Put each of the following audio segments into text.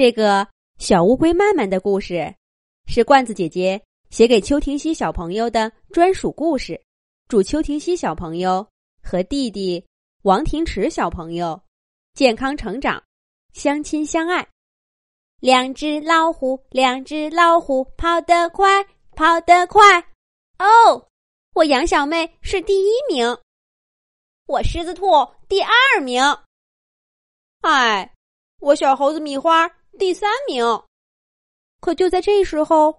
这个小乌龟曼曼的故事，是罐子姐姐写给邱婷熙小朋友的专属故事。祝邱婷熙小朋友和弟弟王庭池小朋友健康成长，相亲相爱。两只老虎，两只老虎，跑得快，跑得快。哦，我杨小妹是第一名，我狮子兔第二名。哎，我小猴子米花。第三名，可就在这时候，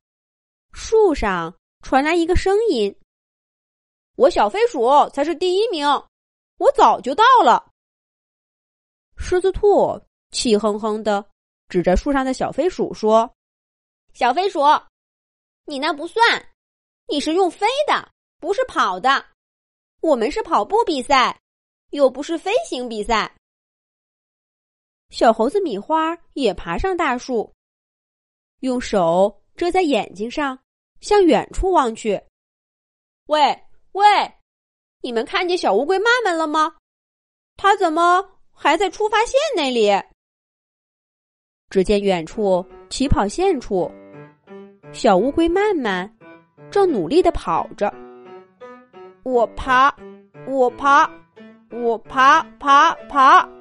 树上传来一个声音：“我小飞鼠才是第一名，我早就到了。”狮子兔气哼哼的指着树上的小飞鼠说：“小飞鼠，你那不算，你是用飞的，不是跑的。我们是跑步比赛，又不是飞行比赛。”小猴子米花也爬上大树，用手遮在眼睛上，向远处望去。喂喂，你们看见小乌龟曼曼了吗？它怎么还在出发线那里？只见远处起跑线处，小乌龟曼曼正努力的跑着。我爬，我爬，我爬爬爬。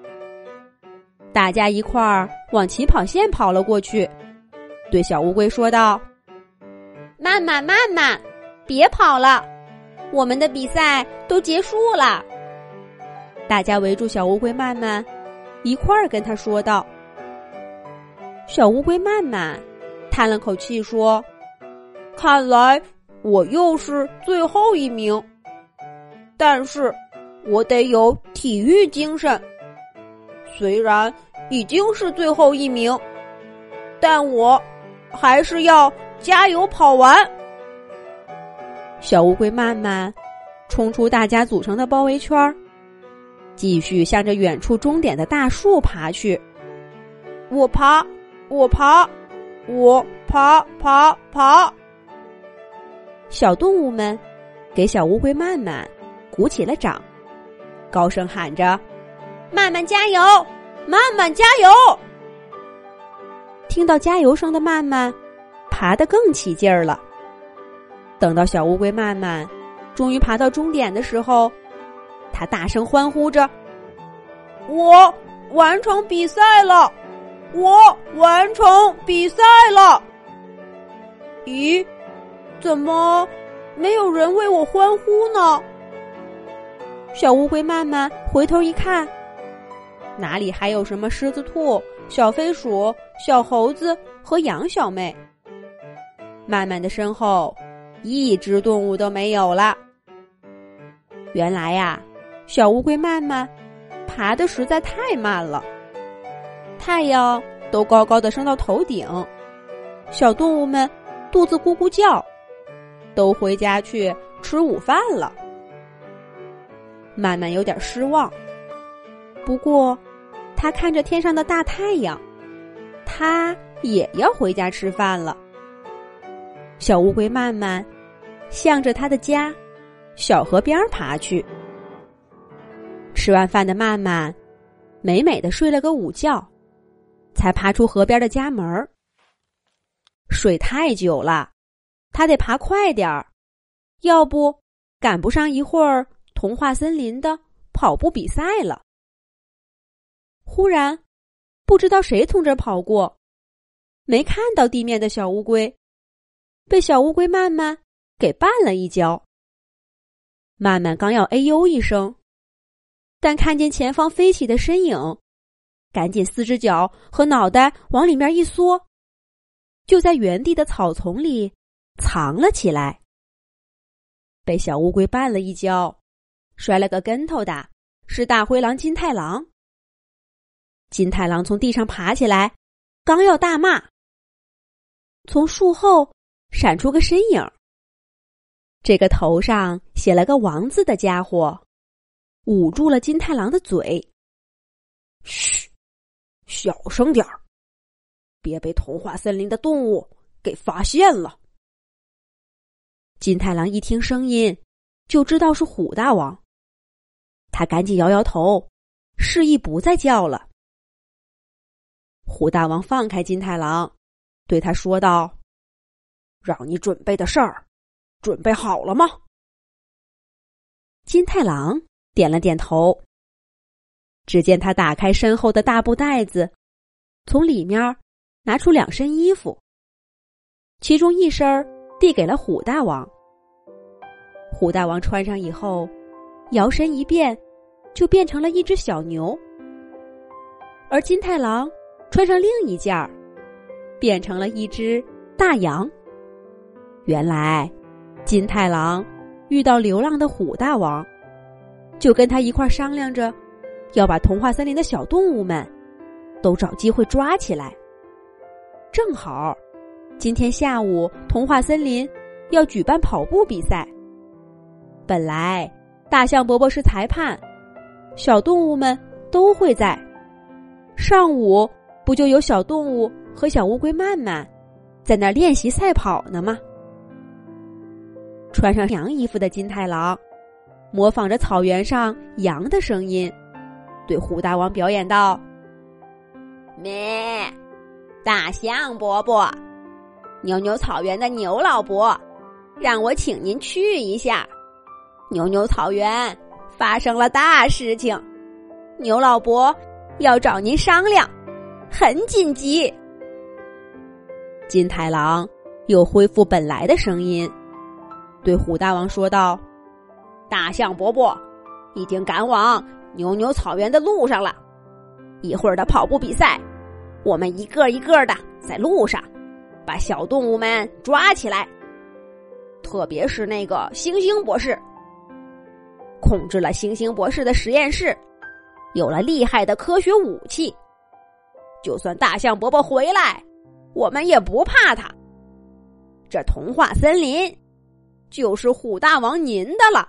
大家一块儿往起跑线跑了过去，对小乌龟说道：“慢慢慢慢，别跑了，我们的比赛都结束了。”大家围住小乌龟慢慢，一块儿跟他说道：“小乌龟慢慢，叹了口气说：‘看来我又是最后一名，但是我得有体育精神。’”虽然已经是最后一名，但我还是要加油跑完。小乌龟慢慢冲出大家组成的包围圈，继续向着远处终点的大树爬去。我爬，我爬，我爬爬爬。小动物们给小乌龟慢慢鼓起了掌，高声喊着。慢慢加油，慢慢加油！听到加油声的慢慢，爬得更起劲儿了。等到小乌龟慢慢终于爬到终点的时候，他大声欢呼着：“我完成比赛了！我完成比赛了！”咦，怎么没有人为我欢呼呢？小乌龟慢慢回头一看。哪里还有什么狮子兔、小飞鼠、小猴子和羊小妹？慢慢的身后，一只动物都没有了。原来呀，小乌龟慢慢爬的实在太慢了，太阳都高高的升到头顶，小动物们肚子咕咕叫，都回家去吃午饭了。慢慢有点失望。不过，他看着天上的大太阳，他也要回家吃饭了。小乌龟慢慢向着他的家小河边爬去。吃完饭的慢慢美美的睡了个午觉，才爬出河边的家门儿。水太久了，他得爬快点儿，要不赶不上一会儿童话森林的跑步比赛了。忽然，不知道谁从这儿跑过，没看到地面的小乌龟，被小乌龟慢慢给绊了一跤。慢慢刚要哎呦一声，但看见前方飞起的身影，赶紧四只脚和脑袋往里面一缩，就在原地的草丛里藏了起来。被小乌龟绊了一跤，摔了个跟头的是大灰狼金太郎。金太郎从地上爬起来，刚要大骂，从树后闪出个身影。这个头上写了个“王”字的家伙，捂住了金太郎的嘴。嘘，小声点儿，别被童话森林的动物给发现了。金太郎一听声音，就知道是虎大王，他赶紧摇摇头，示意不再叫了。虎大王放开金太郎，对他说道：“让你准备的事儿，准备好了吗？”金太郎点了点头。只见他打开身后的大布袋子，从里面拿出两身衣服，其中一身递给了虎大王。虎大王穿上以后，摇身一变，就变成了一只小牛；而金太郎穿上另一件儿，变成了一只大羊。原来，金太郎遇到流浪的虎大王，就跟他一块儿商量着。要把童话森林的小动物们都找机会抓起来。正好，今天下午童话森林要举办跑步比赛。本来大象伯伯是裁判，小动物们都会在。上午不就有小动物和小乌龟曼曼在那练习赛跑呢吗？穿上羊衣服的金太郎模仿着草原上羊的声音。对虎大王表演道：“咩，大象伯伯，牛牛草原的牛老伯，让我请您去一下。牛牛草原发生了大事情，牛老伯要找您商量，很紧急。”金太郎又恢复本来的声音，对虎大王说道：“大象伯伯已经赶往。”牛牛草原的路上了，一会儿的跑步比赛，我们一个一个的在路上把小动物们抓起来，特别是那个星星博士，控制了星星博士的实验室，有了厉害的科学武器，就算大象伯伯回来，我们也不怕他。这童话森林就是虎大王您的了。